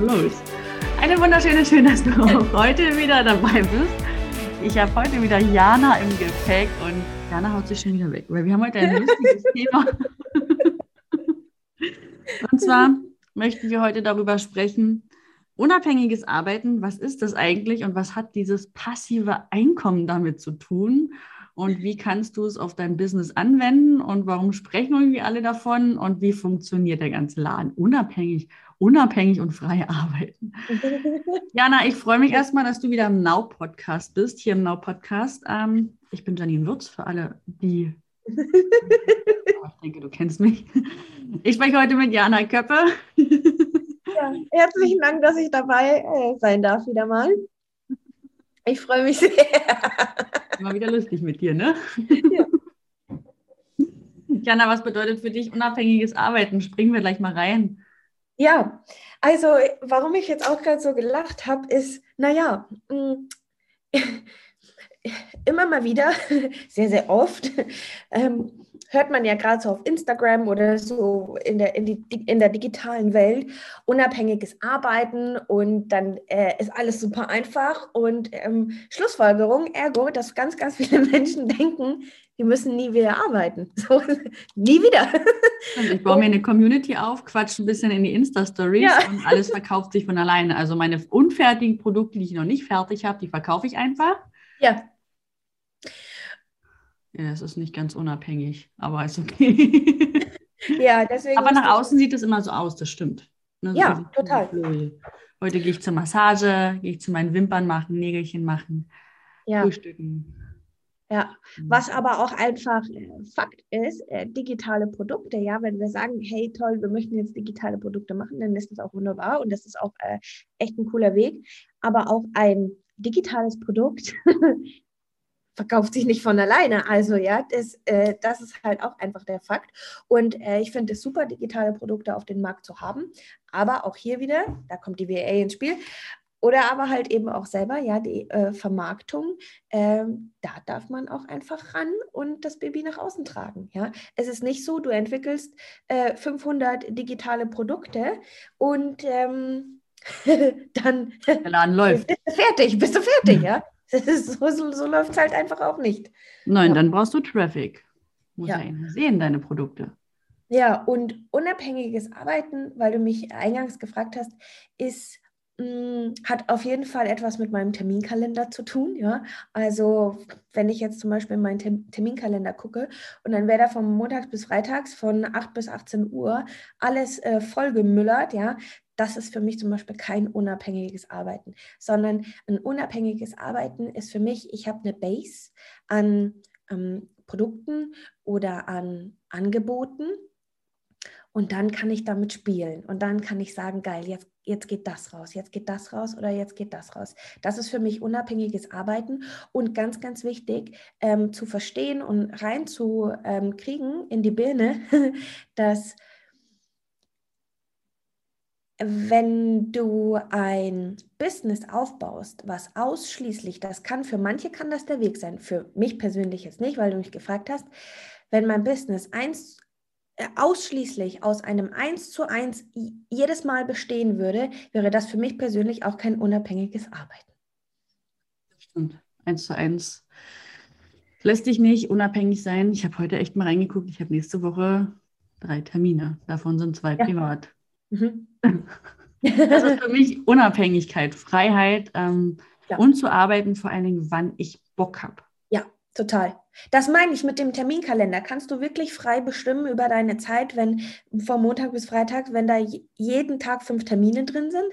Los. Eine wunderschöne, schön, dass du auch heute wieder dabei bist. Ich habe heute wieder Jana im Gepäck und Jana haut sich schon wieder weg, weil wir haben heute ein lustiges Thema. Und zwar möchten wir heute darüber sprechen, unabhängiges Arbeiten, was ist das eigentlich und was hat dieses passive Einkommen damit zu tun? Und wie kannst du es auf dein Business anwenden und warum sprechen irgendwie alle davon und wie funktioniert der ganze Laden unabhängig, unabhängig und frei arbeiten? Jana, ich freue mich erstmal, dass du wieder im Now-Podcast bist, hier im Now-Podcast. Ähm, ich bin Janine Würz, für alle, die. ich denke, du kennst mich. Ich spreche heute mit Jana Köppe. Ja, herzlichen Dank, dass ich dabei äh, sein darf wieder mal. Ich freue mich sehr. Immer wieder lustig mit dir, ne? Ja. Jana, was bedeutet für dich unabhängiges Arbeiten? Springen wir gleich mal rein. Ja, also warum ich jetzt auch gerade so gelacht habe, ist, naja, mm, immer mal wieder, sehr, sehr oft, ähm, hört man ja gerade so auf Instagram oder so in der, in, die, in der digitalen Welt, unabhängiges Arbeiten und dann äh, ist alles super einfach und ähm, Schlussfolgerung, ergo, dass ganz, ganz viele Menschen denken, die müssen nie wieder arbeiten. So, nie wieder. Also ich baue mir eine Community auf, quatsche ein bisschen in die Insta-Stories ja. und alles verkauft sich von alleine. Also meine unfertigen Produkte, die ich noch nicht fertig habe, die verkaufe ich einfach. Ja. Ja, es ist nicht ganz unabhängig, aber ist okay. ja, deswegen. Aber nach außen sieht es immer so aus, das stimmt. Ne, so ja, total. Heute gehe ich zur Massage, gehe ich zu meinen Wimpern machen, Nägelchen machen, ja. frühstücken. Ja, mhm. was aber auch einfach äh, Fakt ist, äh, digitale Produkte, ja, wenn wir sagen, hey toll, wir möchten jetzt digitale Produkte machen, dann ist das auch wunderbar und das ist auch äh, echt ein cooler Weg. Aber auch ein digitales Produkt verkauft sich nicht von alleine. Also ja, das, äh, das ist halt auch einfach der Fakt. Und äh, ich finde es super, digitale Produkte auf den Markt zu haben. Aber auch hier wieder, da kommt die VA ins Spiel. Oder aber halt eben auch selber, ja, die äh, Vermarktung, ähm, da darf man auch einfach ran und das Baby nach außen tragen. Ja, es ist nicht so, du entwickelst 500 äh, digitale Produkte und ähm, dann der Laden läuft. Bist du fertig, bist du fertig, ja? so, so, so läuft es halt einfach auch nicht. Nein, ja. dann brauchst du Traffic. Muss ja. ja sehen, deine Produkte. Ja, und unabhängiges Arbeiten, weil du mich eingangs gefragt hast, ist mm, hat auf jeden Fall etwas mit meinem Terminkalender zu tun. Ja? Also wenn ich jetzt zum Beispiel in meinen Terminkalender gucke und dann wäre da von Montags bis Freitags von 8 bis 18 Uhr alles äh, vollgemüllert, ja, das ist für mich zum Beispiel kein unabhängiges Arbeiten, sondern ein unabhängiges Arbeiten ist für mich, ich habe eine Base an ähm, Produkten oder an Angeboten und dann kann ich damit spielen und dann kann ich sagen, geil, jetzt, jetzt geht das raus, jetzt geht das raus oder jetzt geht das raus. Das ist für mich unabhängiges Arbeiten und ganz, ganz wichtig ähm, zu verstehen und reinzukriegen ähm, in die Birne, dass wenn du ein Business aufbaust, was ausschließlich, das kann für manche kann das der Weg sein, für mich persönlich jetzt nicht, weil du mich gefragt hast, wenn mein Business eins, äh, ausschließlich aus einem Eins zu eins jedes Mal bestehen würde, wäre das für mich persönlich auch kein unabhängiges Arbeiten. Stimmt, eins zu eins lässt dich nicht unabhängig sein. Ich habe heute echt mal reingeguckt, ich habe nächste Woche drei Termine, davon sind zwei ja. privat. Mhm. Das ist für mich Unabhängigkeit, Freiheit ähm, ja. und zu arbeiten, vor allen Dingen, wann ich Bock habe. Ja, total. Das meine ich mit dem Terminkalender. Kannst du wirklich frei bestimmen über deine Zeit, wenn von Montag bis Freitag, wenn da jeden Tag fünf Termine drin sind?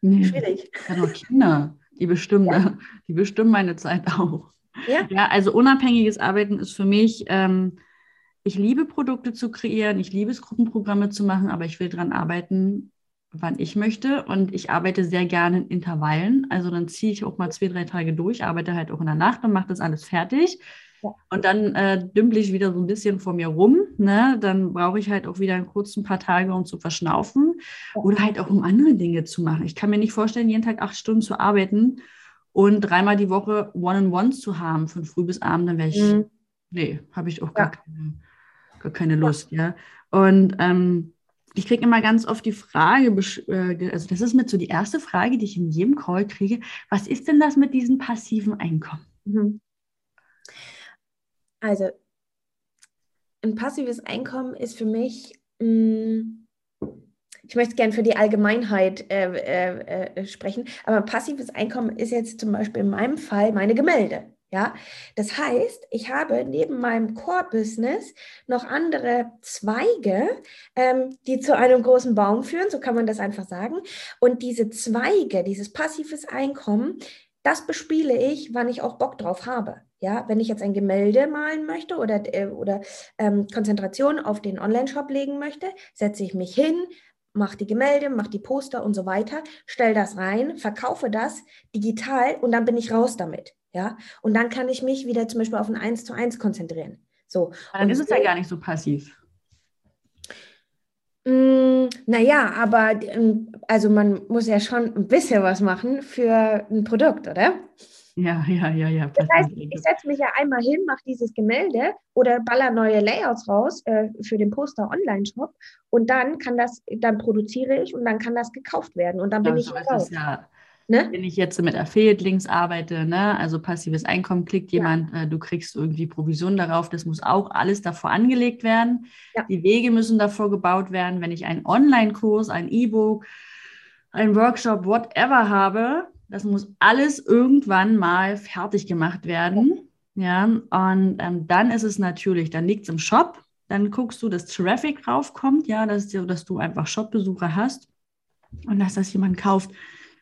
Nee, Schwierig. Ich habe noch Kinder, die bestimmen, ja. die bestimmen meine Zeit auch. Ja. ja, also unabhängiges Arbeiten ist für mich, ähm, ich liebe Produkte zu kreieren, ich liebe es, Gruppenprogramme zu machen, aber ich will daran arbeiten, wann ich möchte. Und ich arbeite sehr gerne in Intervallen. Also dann ziehe ich auch mal zwei, drei Tage durch, arbeite halt auch in der Nacht und mache das alles fertig. Ja. Und dann äh, dümpel ich wieder so ein bisschen vor mir rum. Ne? Dann brauche ich halt auch wieder einen kurzen paar Tage, um zu verschnaufen ja. oder halt auch um andere Dinge zu machen. Ich kann mir nicht vorstellen, jeden Tag acht Stunden zu arbeiten und dreimal die Woche One-on-Ones zu haben, von früh bis abend. Dann wäre ich, mhm. nee, habe ich auch gar, ja. keine, gar keine Lust. Ja. Und ähm, ich kriege immer ganz oft die Frage, äh, also das ist mit so die erste Frage, die ich in jedem Call kriege, was ist denn das mit diesem passiven Einkommen? Mhm. Also ein passives Einkommen ist für mich, mm, ich möchte gerne für die Allgemeinheit äh, äh, äh, sprechen, aber passives Einkommen ist jetzt zum Beispiel in meinem Fall meine Gemälde. Ja, das heißt, ich habe neben meinem Core-Business noch andere Zweige, ähm, die zu einem großen Baum führen, so kann man das einfach sagen. Und diese Zweige, dieses passives Einkommen, das bespiele ich, wann ich auch Bock drauf habe. Ja, wenn ich jetzt ein Gemälde malen möchte oder, äh, oder ähm, Konzentration auf den Online-Shop legen möchte, setze ich mich hin, mache die Gemälde, mache die Poster und so weiter, stelle das rein, verkaufe das digital und dann bin ich raus damit. Ja, und dann kann ich mich wieder zum Beispiel auf ein 1 zu 1 konzentrieren. So. dann und ist es ja gar nicht so passiv. Mm, naja, aber ähm, also man muss ja schon ein bisschen was machen für ein Produkt, oder? Ja, ja, ja, ja. Das heißt, ich setze mich ja einmal hin, mache dieses Gemälde oder baller neue Layouts raus äh, für den Poster Online-Shop und dann kann das, dann produziere ich und dann kann das gekauft werden und dann bin ja, ich so raus. Ja Ne? Wenn ich jetzt mit Affiliate-Links arbeite, ne? also passives Einkommen, klickt jemand, ja. äh, du kriegst irgendwie Provision darauf, das muss auch alles davor angelegt werden. Ja. Die Wege müssen davor gebaut werden. Wenn ich einen Online-Kurs, ein E-Book, einen Workshop, whatever habe, das muss alles irgendwann mal fertig gemacht werden. Ja, und ähm, dann ist es natürlich, dann liegt es im Shop, dann guckst du, dass Traffic raufkommt, ja, dass, dass du einfach Shop-Besucher hast und dass das jemand kauft.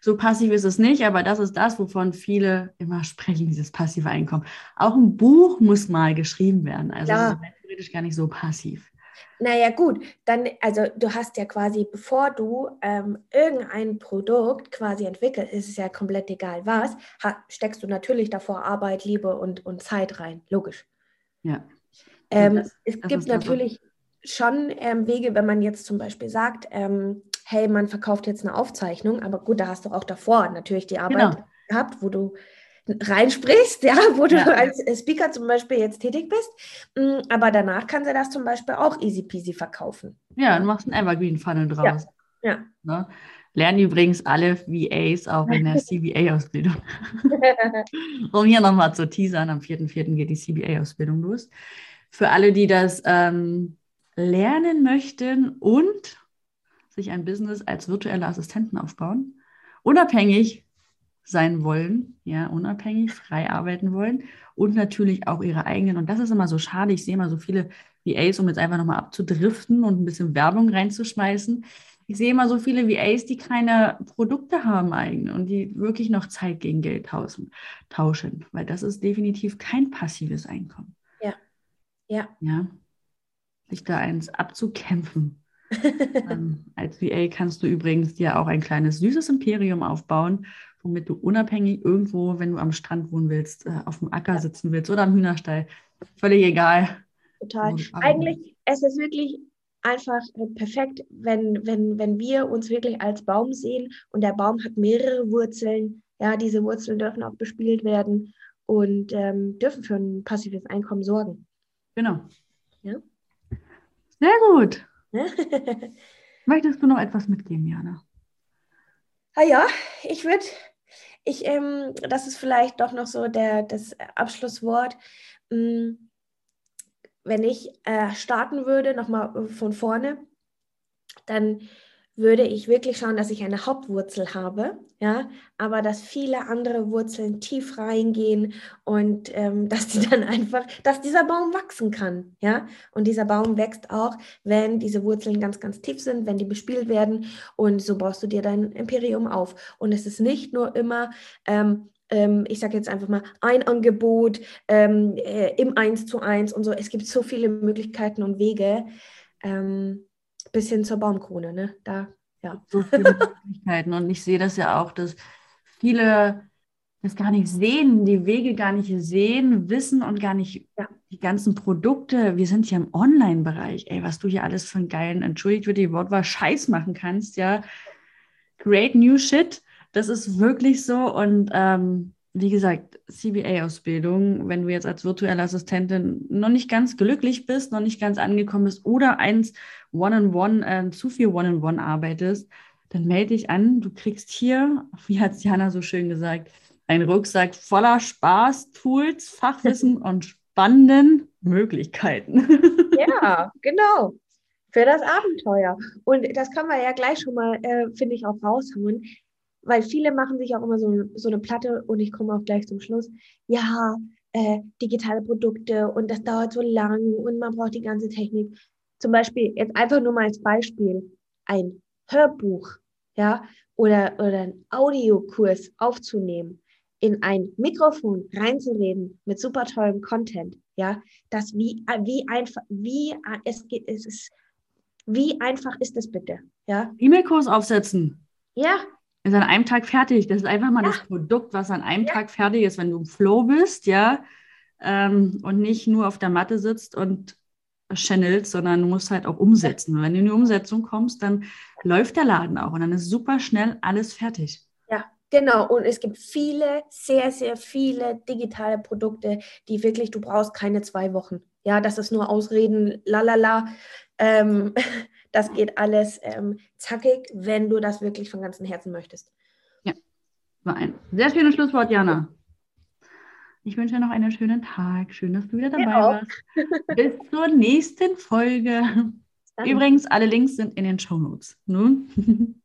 So passiv ist es nicht, aber das ist das, wovon viele immer sprechen, dieses passive Einkommen. Auch ein Buch muss mal geschrieben werden. Also ja. theoretisch gar nicht so passiv. Naja, gut, dann, also du hast ja quasi, bevor du ähm, irgendein Produkt quasi entwickelst, ist es ja komplett egal was, steckst du natürlich davor Arbeit, Liebe und, und Zeit rein, logisch. Ja. Ähm, das, es gibt natürlich schon ähm, Wege, wenn man jetzt zum Beispiel sagt, ähm, hey, man verkauft jetzt eine Aufzeichnung, aber gut, da hast du auch davor natürlich die Arbeit genau. gehabt, wo du reinsprichst, ja, wo du ja. als Speaker zum Beispiel jetzt tätig bist. Mm, aber danach kannst du das zum Beispiel auch easy peasy verkaufen. Ja, du machst einen Evergreen Funnel draus. Ja. ja. Ne? Lernen übrigens alle VAs auch in der CBA-Ausbildung. um hier nochmal zu teasern, am 4.4. geht die CBA-Ausbildung los. Für alle, die das ähm, lernen möchten und sich ein Business als virtuelle Assistenten aufbauen, unabhängig sein wollen, ja, unabhängig, frei arbeiten wollen und natürlich auch ihre eigenen. Und das ist immer so schade. Ich sehe immer so viele VAs, um jetzt einfach nochmal abzudriften und ein bisschen Werbung reinzuschmeißen. Ich sehe immer so viele VAs, die keine Produkte haben eigene und die wirklich noch Zeit gegen Geld tauschen, tauschen, weil das ist definitiv kein passives Einkommen. Ja. Ja. Ja. Sich da eins abzukämpfen ähm, als VA kannst du übrigens dir auch ein kleines süßes Imperium aufbauen, womit du unabhängig irgendwo, wenn du am Strand wohnen willst, äh, auf dem Acker sitzen willst oder am Hühnerstall, völlig egal. Total. Eigentlich, es ist wirklich einfach perfekt, wenn, wenn, wenn wir uns wirklich als Baum sehen und der Baum hat mehrere Wurzeln. Ja, diese Wurzeln dürfen auch bespielt werden und ähm, dürfen für ein passives Einkommen sorgen. Genau. Ja. Sehr gut. Möchtest du noch etwas mitgeben, Jana? Ah ja, ich würde, ich, ähm, das ist vielleicht doch noch so der, das Abschlusswort. Ähm, wenn ich äh, starten würde, nochmal von vorne, dann würde ich wirklich schauen, dass ich eine Hauptwurzel habe, ja, aber dass viele andere Wurzeln tief reingehen und ähm, dass die dann einfach, dass dieser Baum wachsen kann, ja, und dieser Baum wächst auch, wenn diese Wurzeln ganz, ganz tief sind, wenn die bespielt werden und so baust du dir dein Imperium auf und es ist nicht nur immer ähm, ähm ich sage jetzt einfach mal, ein Angebot ähm, äh, im Eins zu eins und so. Es gibt so viele Möglichkeiten und Wege. Ähm, bis hin zur Baumkrone, ne? Da, ja. So viele Möglichkeiten. Und ich sehe das ja auch, dass viele das gar nicht sehen, die Wege gar nicht sehen, wissen und gar nicht ja. die ganzen Produkte. Wir sind hier im Online-Bereich. Ey, was du hier alles für einen geilen, entschuldigt für die Wortwahl, Scheiß machen kannst, ja. Great new shit. Das ist wirklich so. Und ähm, wie gesagt, CBA-Ausbildung, wenn du jetzt als virtuelle Assistentin noch nicht ganz glücklich bist, noch nicht ganz angekommen bist oder eins One-on-One, äh, zu viel One-on-One arbeitest, dann melde dich an. Du kriegst hier, wie hat Jana so schön gesagt, einen Rucksack voller Spaß, Tools, Fachwissen und spannenden Möglichkeiten. Ja, genau. Für das Abenteuer. Und das kann man ja gleich schon mal, äh, finde ich, auch raushauen weil viele machen sich auch immer so, so eine Platte und ich komme auch gleich zum Schluss. Ja, äh, digitale Produkte und das dauert so lang und man braucht die ganze Technik. Zum Beispiel, jetzt einfach nur mal als Beispiel, ein Hörbuch, ja, oder, oder ein Audiokurs aufzunehmen, in ein Mikrofon reinzureden mit super tollem Content, ja, das wie, wie einfach, wie, es geht, es ist, wie einfach ist das bitte, ja? E-Mail-Kurs aufsetzen. Ja, ist an einem Tag fertig. Das ist einfach mal ja. das Produkt, was an einem ja. Tag fertig ist, wenn du im Flow bist, ja, ähm, und nicht nur auf der Matte sitzt und channelst, sondern du musst halt auch umsetzen. Und wenn du in die Umsetzung kommst, dann läuft der Laden auch und dann ist super schnell alles fertig. Ja, genau. Und es gibt viele, sehr, sehr viele digitale Produkte, die wirklich, du brauchst keine zwei Wochen. Ja, das ist nur Ausreden, lalala. Ähm, Das geht alles ähm, zackig, wenn du das wirklich von ganzem Herzen möchtest. Ja, war ein sehr schönes Schlusswort, Jana. Ich wünsche dir noch einen schönen Tag. Schön, dass du wieder dabei warst. Bis zur nächsten Folge. Übrigens, alle Links sind in den Show Notes. Ne?